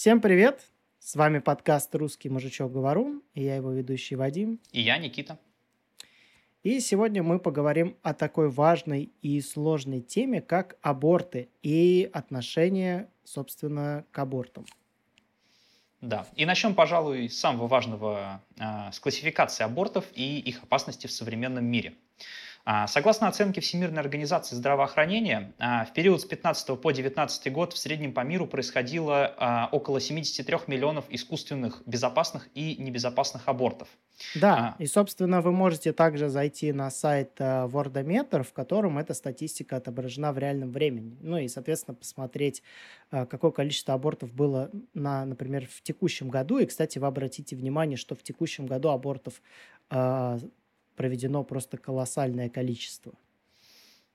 Всем привет! С вами подкаст «Русский мужичок Говорун», и я его ведущий Вадим. И я, Никита. И сегодня мы поговорим о такой важной и сложной теме, как аборты и отношение, собственно, к абортам. Да, и начнем, пожалуй, с самого важного, э, с классификации абортов и их опасности в современном мире – а, согласно оценке Всемирной организации здравоохранения, а, в период с 15 по 19 год в среднем по миру происходило а, около 73 миллионов искусственных безопасных и небезопасных абортов. Да, а. и, собственно, вы можете также зайти на сайт Worldometer, в котором эта статистика отображена в реальном времени. Ну и, соответственно, посмотреть, какое количество абортов было, на, например, в текущем году. И, кстати, вы обратите внимание, что в текущем году абортов проведено просто колоссальное количество.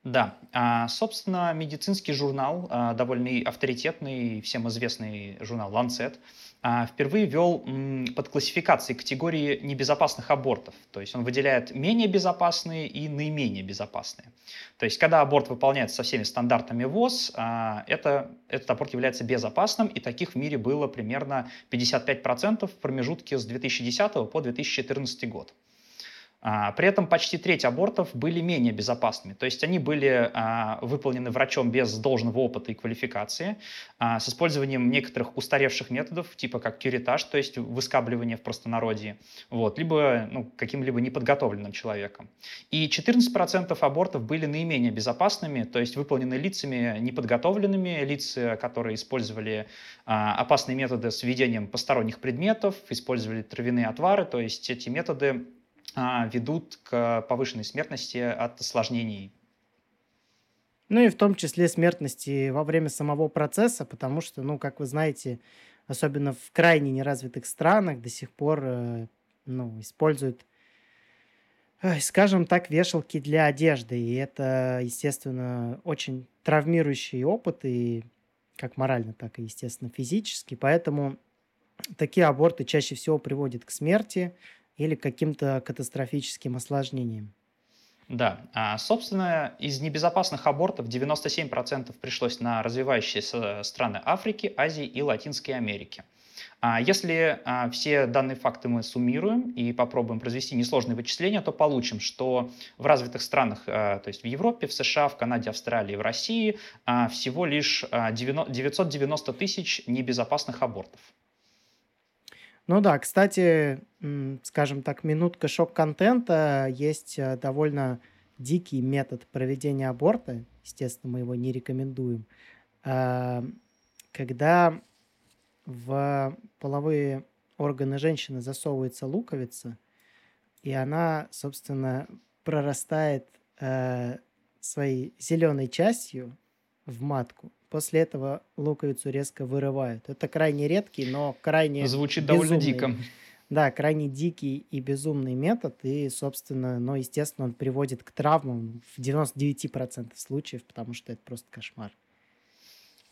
Да, а, собственно, медицинский журнал, а, довольно авторитетный, всем известный журнал Lancet, а, впервые ввел под классификацией категории небезопасных абортов. То есть он выделяет менее безопасные и наименее безопасные. То есть когда аборт выполняется со всеми стандартами ВОЗ, это, этот аборт является безопасным, и таких в мире было примерно 55% в промежутке с 2010 по 2014 год. А, при этом почти треть абортов были менее безопасными, то есть они были а, выполнены врачом без должного опыта и квалификации, а, с использованием некоторых устаревших методов, типа как кюритаж, то есть выскабливание в простонародье, вот, либо ну, каким-либо неподготовленным человеком. И 14% абортов были наименее безопасными, то есть выполнены лицами неподготовленными, лица, которые использовали опасные методы с введением посторонних предметов, использовали травяные отвары, то есть эти методы ведут к повышенной смертности от осложнений. Ну и в том числе смертности во время самого процесса, потому что, ну, как вы знаете, особенно в крайне неразвитых странах до сих пор э, ну, используют, скажем так, вешалки для одежды. И это, естественно, очень травмирующий опыт, и как морально, так и, естественно, физически. Поэтому такие аборты чаще всего приводят к смерти, или каким-то катастрофическим осложнением. Да, а, собственно, из небезопасных абортов 97% пришлось на развивающиеся страны Африки, Азии и Латинской Америки. А если а, все данные факты мы суммируем и попробуем произвести несложные вычисления, то получим, что в развитых странах, то есть в Европе, в США, в Канаде, Австралии, в России всего лишь 990 тысяч небезопасных абортов. Ну да, кстати, скажем так, минутка шок-контента. Есть э, довольно дикий метод проведения аборта. Естественно, мы его не рекомендуем. А, когда в половые органы женщины засовывается луковица, и она, собственно, прорастает э, своей зеленой частью в матку. После этого луковицу резко вырывают. Это крайне редкий, но крайне Звучит безумный, довольно дико. Да, крайне дикий и безумный метод. И, собственно, ну, естественно, он приводит к травмам в 99% случаев, потому что это просто кошмар.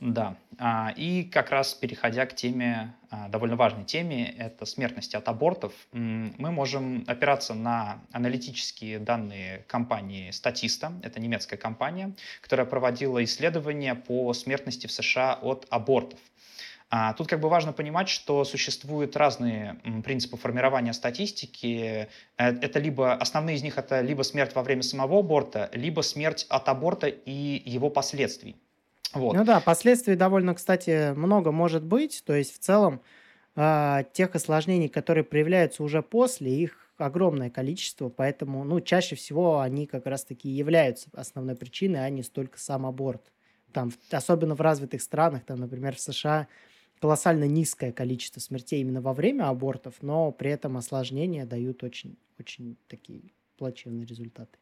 Да, а, и как раз переходя к теме, а, довольно важной теме, это смертности от абортов, мы можем опираться на аналитические данные компании Statista, это немецкая компания, которая проводила исследования по смертности в США от абортов. А, тут как бы важно понимать, что существуют разные принципы формирования статистики. Э, это либо, основные из них это либо смерть во время самого аборта, либо смерть от аборта и его последствий. Вот. Ну да, последствий довольно, кстати, много может быть. То есть в целом э, тех осложнений, которые проявляются уже после, их огромное количество, поэтому, ну, чаще всего они как раз-таки являются основной причиной, а не столько сам аборт. Там, особенно в развитых странах, там, например, в США колоссально низкое количество смертей именно во время абортов, но при этом осложнения дают очень, очень такие плачевные результаты.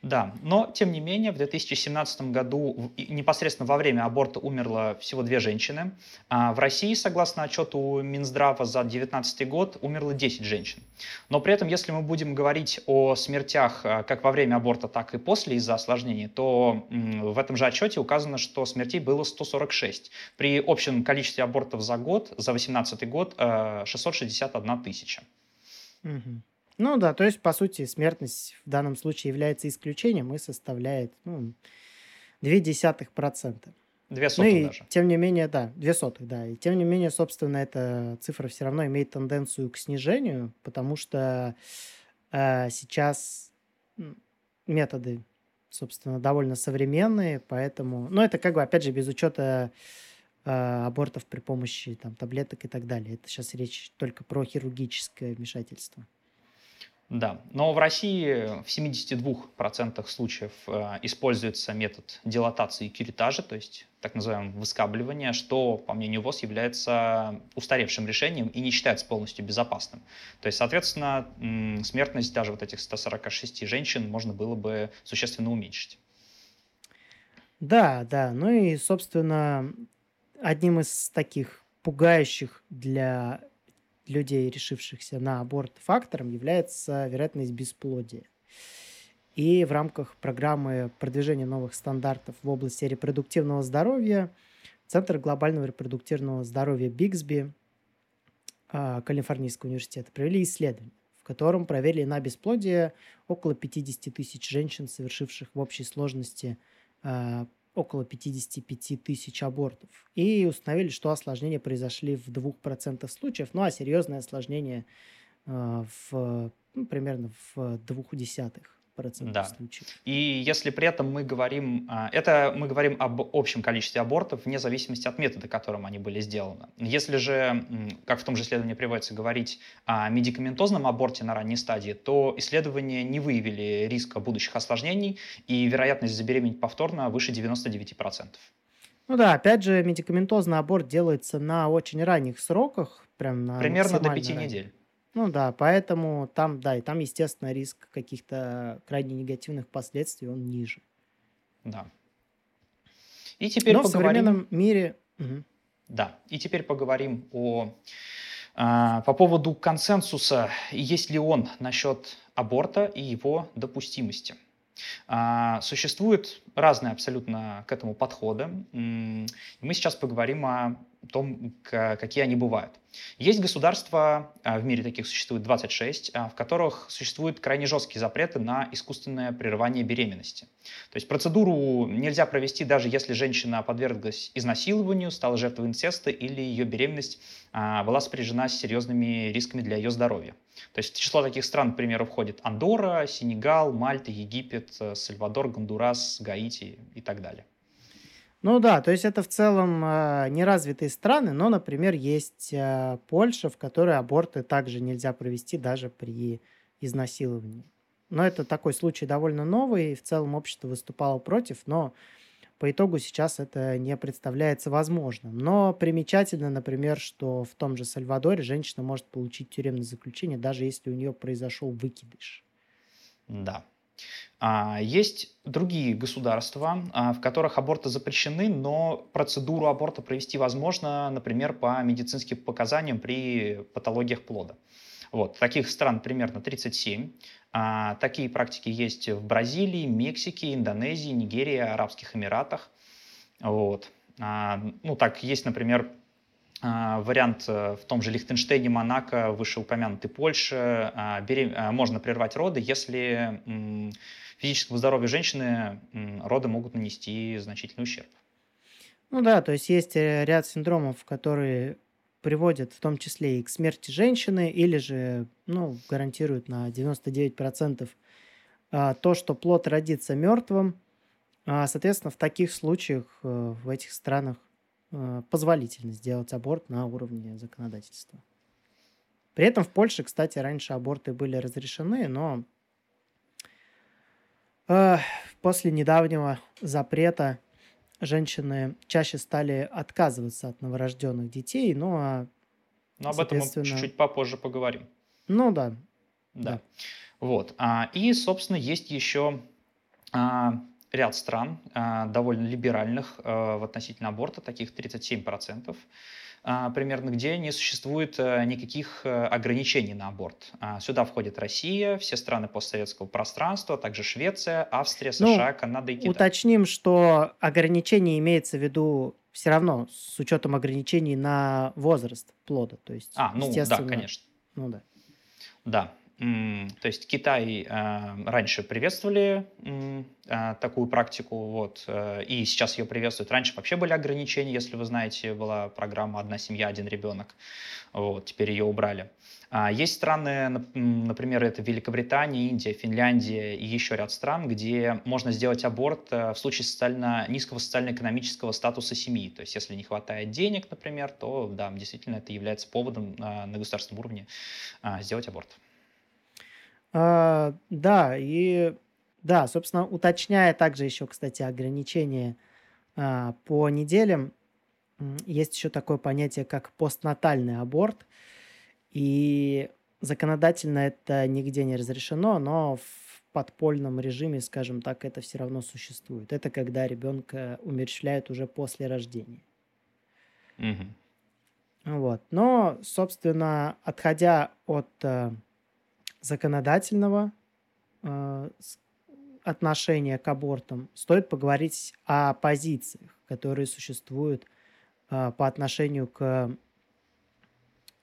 Да, но тем не менее в 2017 году непосредственно во время аборта умерло всего две женщины. А в России, согласно отчету Минздрава за 2019 год, умерло 10 женщин. Но при этом, если мы будем говорить о смертях а, как во время аборта, так и после из-за осложнений, то в этом же отчете указано, что смертей было 146. При общем количестве абортов за год, за 2018 год, 661 э, тысяча. Угу. Ну да, то есть, по сути, смертность в данном случае является исключением и составляет ну, 0,2%. Две Ну сотых и даже. тем не менее, да, две сотых, да. И тем не менее, собственно, эта цифра все равно имеет тенденцию к снижению, потому что э, сейчас методы, собственно, довольно современные, поэтому... Ну, это как бы, опять же, без учета э, абортов при помощи там, таблеток и так далее. Это сейчас речь только про хирургическое вмешательство. Да, но в России в 72% случаев э, используется метод дилатации и кюретажа, то есть так называемого выскабливания, что, по мнению ВОЗ, является устаревшим решением и не считается полностью безопасным. То есть, соответственно, смертность даже вот этих 146 женщин можно было бы существенно уменьшить. Да, да. Ну и, собственно, одним из таких пугающих для людей, решившихся на аборт фактором, является вероятность бесплодия. И в рамках программы продвижения новых стандартов в области репродуктивного здоровья Центр глобального репродуктивного здоровья Бигсби а, Калифорнийского университета провели исследование, в котором проверили на бесплодие около 50 тысяч женщин, совершивших в общей сложности а, около 55 тысяч абортов. И установили, что осложнения произошли в 2% случаев, ну а серьезные осложнения а, в, ну, примерно в двух десятых процентов Да. случаев. И если при этом мы говорим, а, это мы говорим об общем количестве абортов вне зависимости от метода, которым они были сделаны. Если же, как в том же исследовании приводится, говорить о медикаментозном аборте на ранней стадии, то исследования не выявили риска будущих осложнений, и вероятность забеременеть повторно выше 99%. Ну да, опять же, медикаментозный аборт делается на очень ранних сроках, прям на Примерно до максимально 5 ранних. недель. Ну да, поэтому там, да, и там, естественно, риск каких-то крайне негативных последствий, он ниже. Да. И теперь Но в поговорим... современном мире... Мгм. Да, и теперь поговорим о, а, по поводу консенсуса, есть ли он насчет аборта и его допустимости. А, Существуют разные абсолютно к этому подходы. Мы сейчас поговорим о том, какие они бывают. Есть государства, а, в мире таких существует 26, а, в которых существуют крайне жесткие запреты на искусственное прерывание беременности. То есть процедуру нельзя провести, даже если женщина подверглась изнасилованию, стала жертвой инцеста или ее беременность была сопряжена с серьезными рисками для ее здоровья. То есть в число таких стран, к примеру, входит Андорра, Сенегал, Мальта, Египет, э, Сальвадор, Гондурас, Гаити и так далее. Ну да, то есть это в целом э, неразвитые страны, но, например, есть э, Польша, в которой аборты также нельзя провести даже при изнасиловании. Но это такой случай довольно новый, и в целом общество выступало против, но по итогу сейчас это не представляется возможным. Но примечательно, например, что в том же Сальвадоре женщина может получить тюремное заключение, даже если у нее произошел выкидыш. Да. А, Есть другие государства, а, в которых аборты запрещены, но процедуру аборта провести возможно, например, по медицинским показаниям при патологиях плода. Вот, таких стран примерно 37. А, Такие практики есть в Бразилии, Мексике, Индонезии, Нигерии, Арабских Эмиратах. Вот. А, Ну, так, есть, например, а, вариант э, в том же Лихтенштейне, Монако, вышеупомянутой Польше. а, Можно прервать роды, если физическому здоровью женщины роды могут нанести значительный ущерб. Ну да, то есть есть э, ряд синдромов, которые приводят в том числе и к смерти женщины, или же, ну, гарантируют на 99% а, то, что плод родится мертвым. А, Соответственно, в таких случаях э, в этих странах э, позволительно сделать аборт на уровне законодательства. При этом в Польше, кстати, раньше аборты были разрешены, но э, после недавнего запрета женщины чаще стали отказываться от новорожденных детей, ну а, Но об этом мы чуть-чуть попозже поговорим. ну да, Да. да. Вот. а, И, собственно, есть еще а, ряд стран, а, довольно либеральных а, в относительно аборта, таких 37%, а, примерно, где не существует а, никаких а, ограничений на аборт. А, Сюда входит Россия, все страны постсоветского пространства, а также Швеция, Австрия, Ну, США, Канада и Китай. уточним, что ограничение имеется в виду все равно с учетом ограничений на возраст плода. То есть, А, ну да, конечно. ну да. Да. То есть Китай раньше приветствовали такую практику, вот, э, и сейчас ее приветствуют. Раньше вообще были ограничения, если вы знаете, была программа «Одна семья, один ребенок». Вот, теперь ее убрали. А, есть страны, например, это Великобритания, Индия, Финляндия и еще ряд стран, где можно сделать аборт э, в случае социально, низкого социально-экономического статуса семьи. То есть если не хватает денег, например, то да, действительно это является поводом а, на государственном уровне а, сделать аборт. А, да, и да, собственно, уточняя также еще, кстати, ограничения а, по неделям, есть еще такое понятие, как постнатальный аборт – и законодательно это нигде не разрешено, но в подпольном режиме, скажем так, это все равно существует. Это когда ребенка умерщвляют уже после рождения. Угу. Вот. Но, собственно, отходя от э, законодательного э, отношения к абортам, стоит поговорить о позициях, которые существуют э, по отношению к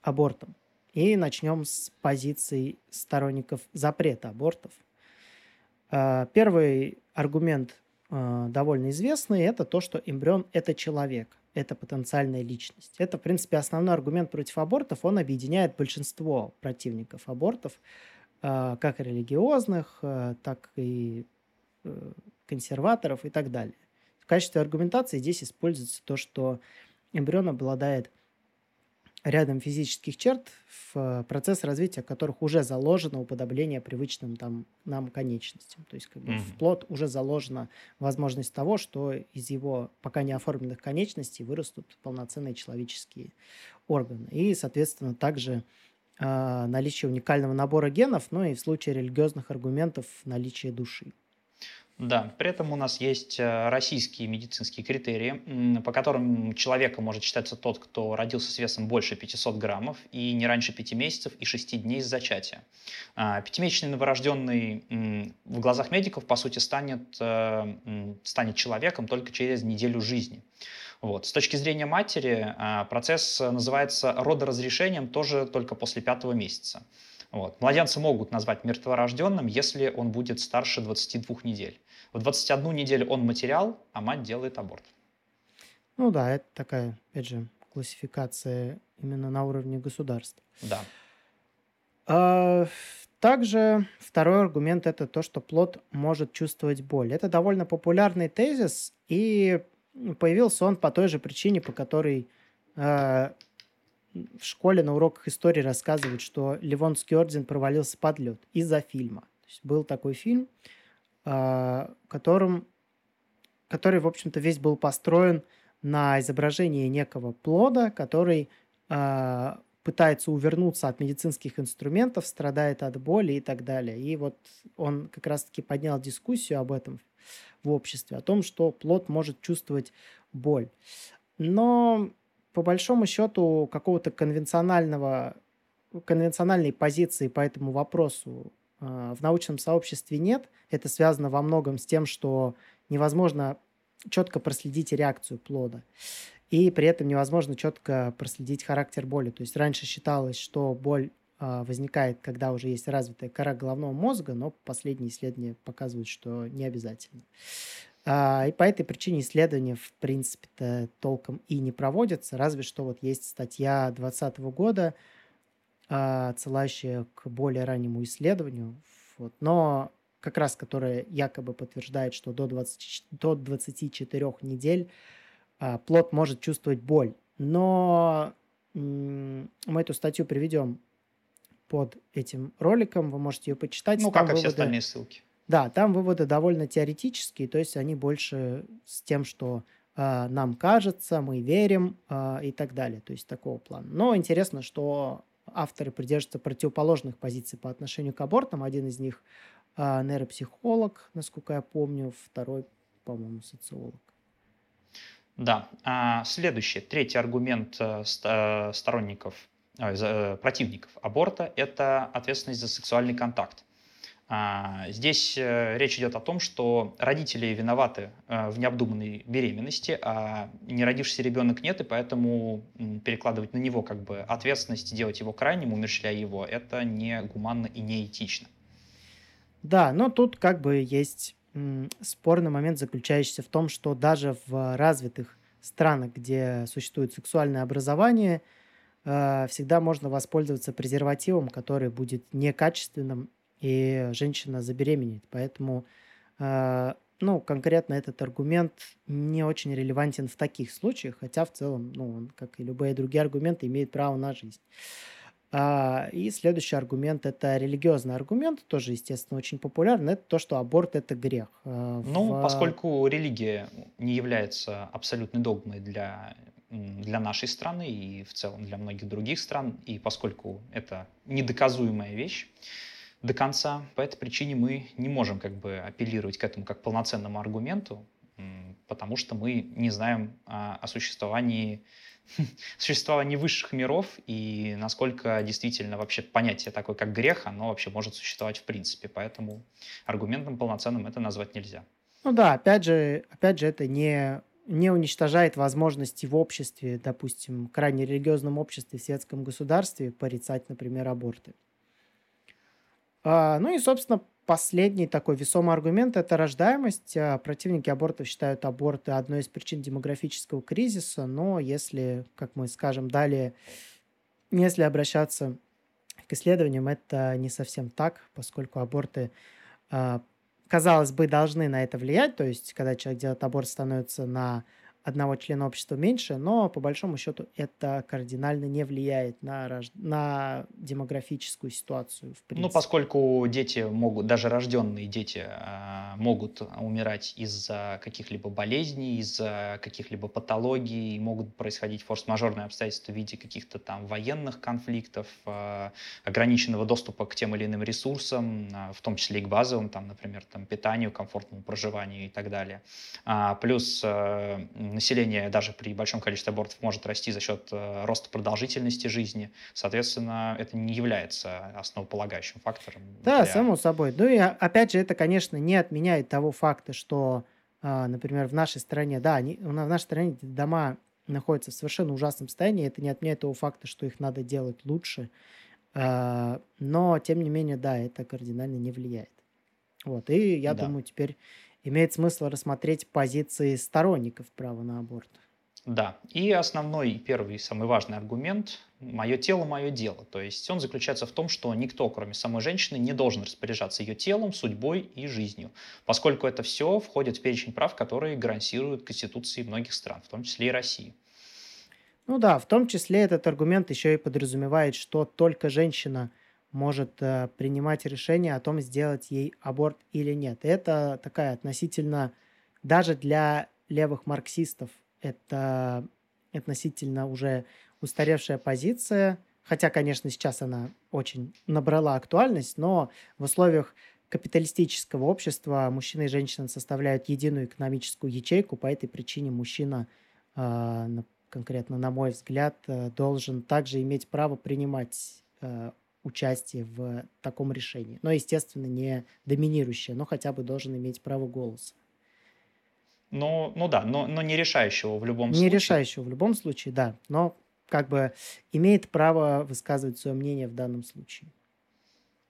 абортам. И начнем с позиций сторонников запрета абортов. А, первый аргумент довольно известный – это то, что эмбрион – это человек, это потенциальная личность. Это, в принципе, основной аргумент против абортов. Он объединяет большинство противников абортов, а, как религиозных, так и э, консерваторов и так далее. В качестве аргументации здесь используется то, что эмбрион обладает – рядом физических черт, в процесс развития которых уже заложено уподобление привычным там, нам конечностям. То есть как бы, mm-hmm. в плод уже заложена возможность того, что из его пока не оформленных конечностей вырастут полноценные человеческие органы. И, соответственно, также э, наличие уникального набора генов, ну и в случае религиозных аргументов наличие души. Да, при этом у нас есть э, российские медицинские критерии, по которым человеком может считаться тот, кто родился с весом больше 500 граммов и не раньше 5 месяцев и 6 дней с зачатия. А, пятимесячный новорожденный в глазах медиков, по сути, станет, э, станет человеком только через неделю жизни. Вот. С точки зрения матери а, процесс называется родоразрешением тоже только после пятого месяца. Вот. Младенца могут назвать мертворожденным, если он будет старше 22 недель. В 21 неделю он материал, а мать делает аборт. Ну да, это такая, опять же, классификация именно на уровне государства. Да. А, также второй аргумент это то, что плод может чувствовать боль. Это довольно популярный тезис, и появился он по той же причине, по которой э, в школе на уроках истории рассказывают, что Ливонский орден провалился под лед из-за фильма. То есть был такой фильм, а, которым, который, в общем-то, весь был построен на изображении некого плода, который а, пытается увернуться от медицинских инструментов, страдает от боли и так далее. И вот он как раз-таки поднял дискуссию об этом в обществе, о том, что плод может чувствовать боль. Но по большому счету какого-то конвенционального конвенциональной позиции по этому вопросу а, в научном сообществе нет. Это связано во многом с тем, что невозможно четко проследить реакцию плода. И при этом невозможно четко проследить характер боли. То есть раньше считалось, что боль а, возникает, когда уже есть развитая кора головного мозга, но последние исследования показывают, что не обязательно. А, и по этой причине исследования, в принципе-то, толком и не проводятся, разве что вот есть статья 2020 года, а, отсылающая к более раннему исследованию, вот, но как раз которая якобы подтверждает, что до, 20, до 24 недель а, плод может чувствовать боль. Но мы эту статью приведем под этим роликом, вы можете ее почитать. Ну, как и все остальные ссылки. Да, там выводы довольно теоретические, то есть они больше с тем, что э, нам кажется, мы верим э, и так далее, то есть такого плана. Но интересно, что авторы придерживаются противоположных позиций по отношению к абортам. Один из них э, нейропсихолог, насколько я помню, второй, по-моему, социолог. Да. А следующий, третий аргумент э, э, сторонников, противников аборта – это ответственность за сексуальный контакт. А, здесь э, речь идет о том, что родители виноваты э, в необдуманной беременности, а не родившийся ребенок нет, и поэтому перекладывать на него как бы ответственность, делать его крайним, умерщвляя его, это не гуманно и не этично. Да, но тут как бы есть спорный момент, заключающийся в том, что даже в развитых странах, где существует сексуальное образование, э, всегда можно воспользоваться презервативом, который будет некачественным и женщина забеременеет. Поэтому, э, ну, конкретно этот аргумент не очень релевантен в таких случаях, хотя в целом, ну, он, как и любые другие аргументы, имеет право на жизнь. А, и следующий аргумент – это религиозный аргумент, тоже, естественно, очень популярный. Это то, что аборт – это грех. А, ну, в... поскольку религия не является абсолютной догмой для для нашей страны и в целом для многих других стран, и поскольку это недоказуемая вещь, до конца. По этой причине мы не можем как бы апеллировать к этому как полноценному аргументу, потому что мы не знаем о, о существовании, существовании высших миров и насколько действительно вообще понятие такое, как грех, оно вообще может существовать в принципе. Поэтому аргументом полноценным это назвать нельзя. Ну да, опять же, опять же, это не не уничтожает возможности в обществе, допустим, крайне религиозном обществе, в светском государстве порицать, например, аборты. А, ну и, собственно, последний такой весомый аргумент – это рождаемость. А, противники абортов считают аборты одной из причин демографического кризиса, но если, как мы скажем далее, если обращаться к исследованиям, это не совсем так, поскольку аборты, а, казалось бы, должны на это влиять. То есть, когда человек делает аборт, становится на одного члена общества меньше, но по большому счету это кардинально не влияет на, на демографическую ситуацию. В принципе. Ну, поскольку дети могут, даже рожденные дети а, могут умирать из-за каких-либо болезней, из-за каких-либо патологий, могут происходить форс-мажорные обстоятельства в виде каких-то там военных конфликтов, а, ограниченного доступа к тем или иным ресурсам, а, в том числе и к базовым, там, например, там, питанию, комфортному проживанию и так далее. Плюс население даже при большом количестве абортов может расти за счет э, роста продолжительности жизни. Соответственно, это не является основополагающим фактором. Да, для... само собой. Ну и опять же, это, конечно, не отменяет того факта, что, а, например, в нашей стране, да, они, в нашей стране дома находятся в совершенно ужасном состоянии. Это не отменяет того факта, что их надо делать лучше. А, но, тем не менее, да, это кардинально не влияет. Вот, и я да. думаю, теперь имеет смысл рассмотреть позиции сторонников права на аборт. Да, и основной, первый, самый важный аргумент – мое тело, мое дело. То есть он заключается в том, что никто, кроме самой женщины, не должен распоряжаться ее телом, судьбой и жизнью, поскольку это все входит в перечень прав, которые гарантируют Конституции многих стран, в том числе и России. Ну да, в том числе этот аргумент еще и подразумевает, что только женщина – может э, принимать решение о том, сделать ей аборт или нет. Это такая относительно, даже для левых марксистов, это относительно уже устаревшая позиция, хотя, конечно, сейчас она очень набрала актуальность, но в условиях капиталистического общества мужчина и женщина составляют единую экономическую ячейку, по этой причине мужчина, э, конкретно на мой взгляд, э, должен также иметь право принимать участие в таком решении. Но, естественно, не доминирующее, но хотя бы должен иметь право голоса. Ну, ну да, но, но не решающего в любом не случае. Не решающего в любом случае, да. Но как бы имеет право высказывать свое мнение в данном случае.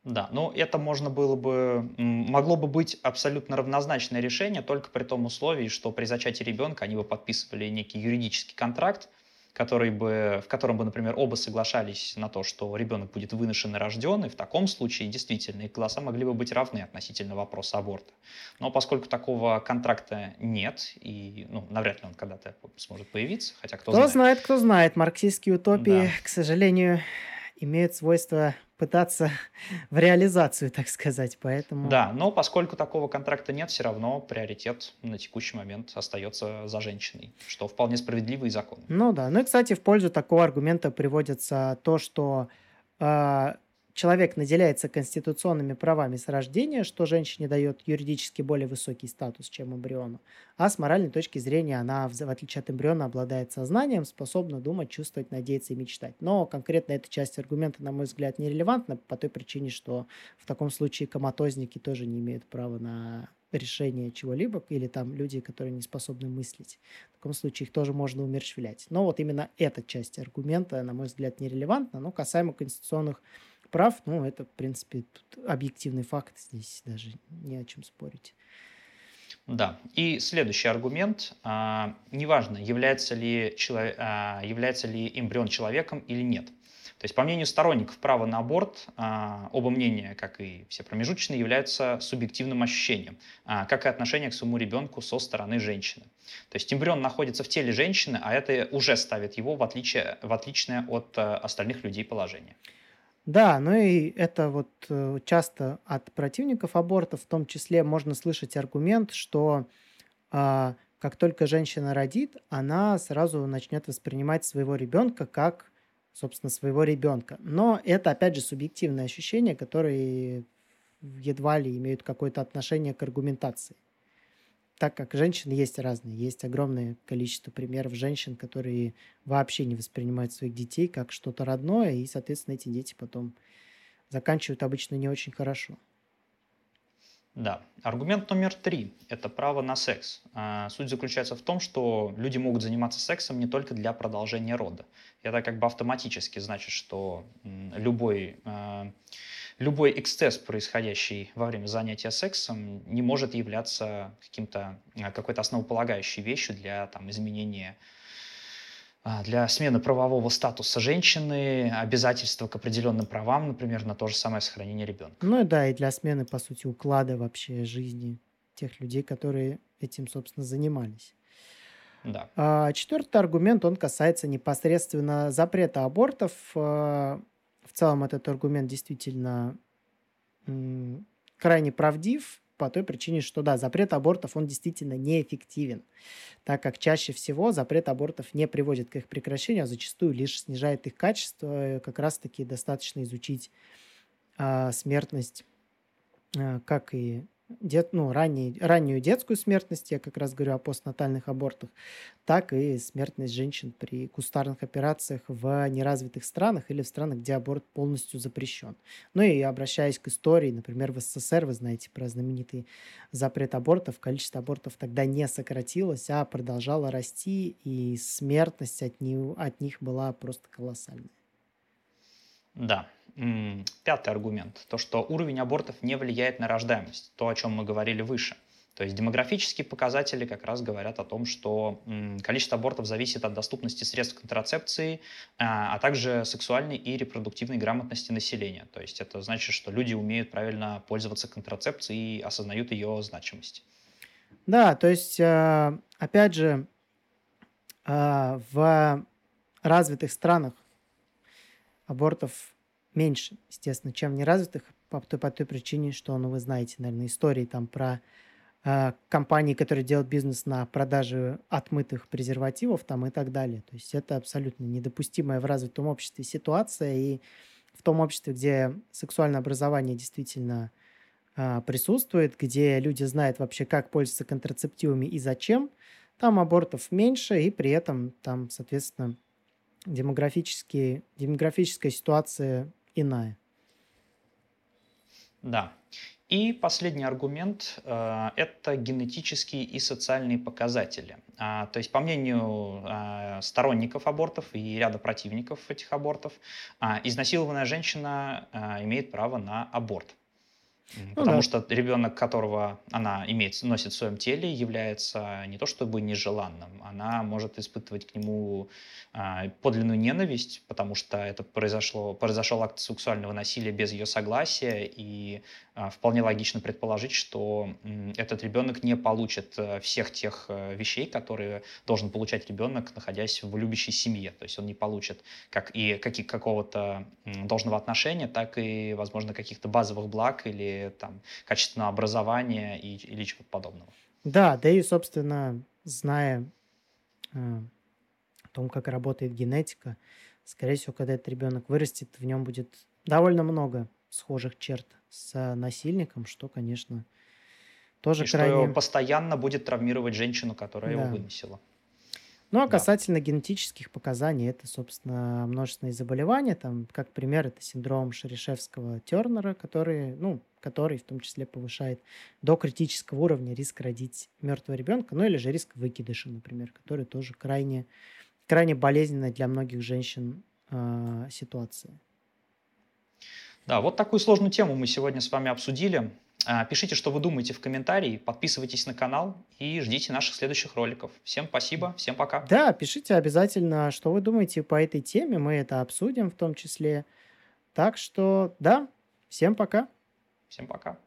Да, ну это можно было бы, могло бы быть абсолютно равнозначное решение, только при том условии, что при зачатии ребенка они бы подписывали некий юридический контракт, который бы, в котором бы, например, оба соглашались на то, что ребенок будет выношен и рожден, и в таком случае действительно их голоса могли бы быть равны относительно вопроса аборта. Но поскольку такого контракта нет, и ну, навряд ли он когда-то сможет появиться, хотя кто, кто знает. знает, кто знает, марксистские утопии, да. к сожалению, имеют свойство пытаться в реализацию, так сказать, поэтому... Да, но поскольку такого контракта нет, все равно приоритет на текущий момент остается за женщиной, что вполне справедливо и законно. Ну да, ну и, кстати, в пользу такого аргумента приводится то, что э, человек наделяется конституционными правами с рождения, что женщине дает юридически более высокий статус, чем эмбриону, а с моральной точки зрения она, в отличие от эмбриона, обладает сознанием, способна думать, чувствовать, надеяться и мечтать. Но конкретно эта часть аргумента, на мой взгляд, нерелевантна по той причине, что в таком случае коматозники тоже не имеют права на решение чего-либо, или там люди, которые не способны мыслить. В таком случае их тоже можно умерщвлять. Но вот именно эта часть аргумента, на мой взгляд, нерелевантна. Но касаемо конституционных прав, ну, это, в принципе, объективный факт, здесь даже не о чем спорить. Да, и следующий аргумент. А, неважно, является ли, человек, а, является ли эмбрион человеком или нет. То есть, по мнению сторонников права на аборт, а, оба мнения, как и все промежуточные, являются субъективным ощущением, а, как и отношение к своему ребенку со стороны женщины. То есть эмбрион находится в теле женщины, а это уже ставит его в, отличие, в отличное от а, остальных людей положение. Да, ну и это вот э, часто от противников аборта в том числе можно слышать аргумент, что а, как только женщина родит, она сразу начнет воспринимать своего ребенка как собственно, своего ребенка. Но это, опять же, субъективные ощущения, которые едва ли имеют какое-то отношение к аргументации. Так как женщины есть разные. Есть огромное количество примеров женщин, которые вообще не воспринимают своих детей как что-то родное, и, соответственно, эти дети потом заканчивают обычно не очень хорошо. Да. Аргумент номер три – это право на секс. А, суть заключается в том, что люди могут заниматься сексом не только для продолжения рода. Это как бы автоматически значит, что любой, а, любой эксцесс, происходящий во время занятия сексом, не может являться каким-то, а, какой-то основополагающей вещью для там, изменения а, для смены правового статуса женщины, обязательства к определенным правам, например, на то же самое сохранение ребенка. Ну да, и для смены, по сути, уклада вообще жизни тех людей, которые этим, собственно, занимались. Да. А, четвертый аргумент, он касается непосредственно запрета абортов. В целом этот аргумент действительно крайне правдив, по той причине, что да, запрет абортов, он действительно неэффективен, так как чаще всего запрет абортов не приводит к их прекращению, а зачастую лишь снижает их качество. Как раз-таки достаточно изучить э, смертность, э, как и дет, ну, ранний, раннюю детскую смертность, я как раз говорю о постнатальных абортах, так и смертность женщин при кустарных операциях в неразвитых странах или в странах, где аборт полностью запрещен. Ну и обращаясь к истории, например, в СССР, вы знаете про знаменитый запрет абортов, количество абортов тогда не сократилось, а продолжало расти, и смертность от, них, от них была просто колоссальная. Да, Пятый аргумент. То, что уровень абортов не влияет на рождаемость. То, о чем мы говорили выше. То есть демографические показатели как раз говорят о том, что количество абортов зависит от доступности средств контрацепции, а, а также сексуальной и репродуктивной грамотности населения. То есть это значит, что люди умеют правильно пользоваться контрацепцией и осознают ее значимость. Да, то есть, а, опять же, а, в развитых странах абортов меньше, естественно, чем неразвитых, по той, по той причине, что, ну, вы знаете, наверное, истории там про э, компании, которые делают бизнес на продаже отмытых презервативов там и так далее. То есть это абсолютно недопустимая в развитом обществе ситуация, и в том обществе, где сексуальное образование действительно э, присутствует, где люди знают вообще, как пользоваться контрацептивами и зачем, там абортов меньше, и при этом там, соответственно, демографические, демографическая ситуация иная. Да. И последний аргумент э, – это генетические и социальные показатели. А, то есть, по мнению э, сторонников абортов и ряда противников этих абортов, э, изнасилованная женщина э, имеет право на аборт. Ну, Потому да. что ребенок, которого она имеет, носит в своем теле, является не то чтобы нежеланным, она может испытывать к нему а, подлинную ненависть, потому что это произошло, произошел акт сексуального насилия без ее согласия, и а, вполне логично предположить, что м, этот ребенок не получит а, всех тех а, вещей, которые должен получать ребенок, находясь в любящей семье. То есть он не получит как и как какого-то должного отношения, так и, возможно, каких-то базовых благ или там качественного образования и, или чего-то подобного. Да, да и, собственно, зная э, о том, как работает генетика, скорее всего, когда этот ребенок вырастет, в нем будет довольно много схожих черт с насильником, что, конечно, тоже И крайне... что постоянно будет травмировать женщину, которая его Да. выносила. Ну, а Да. касательно генетических показаний, это, собственно, множественные заболевания. Там, как пример, это синдром Шерешевского-Тернера, который, ну, который в том числе повышает до критического уровня риск родить мертвого ребенка, ну или же риск выкидыша, например, который тоже крайне, крайне болезненная для многих женщин а, ситуация. Да, вот такую сложную тему мы сегодня с вами обсудили. А, Пишите, что вы думаете в комментарии, подписывайтесь на канал и ждите наших следующих роликов. Всем спасибо, всем пока. Да, пишите обязательно, что вы думаете по этой теме, мы это обсудим в том числе. Так что, да, всем пока. Всем пока.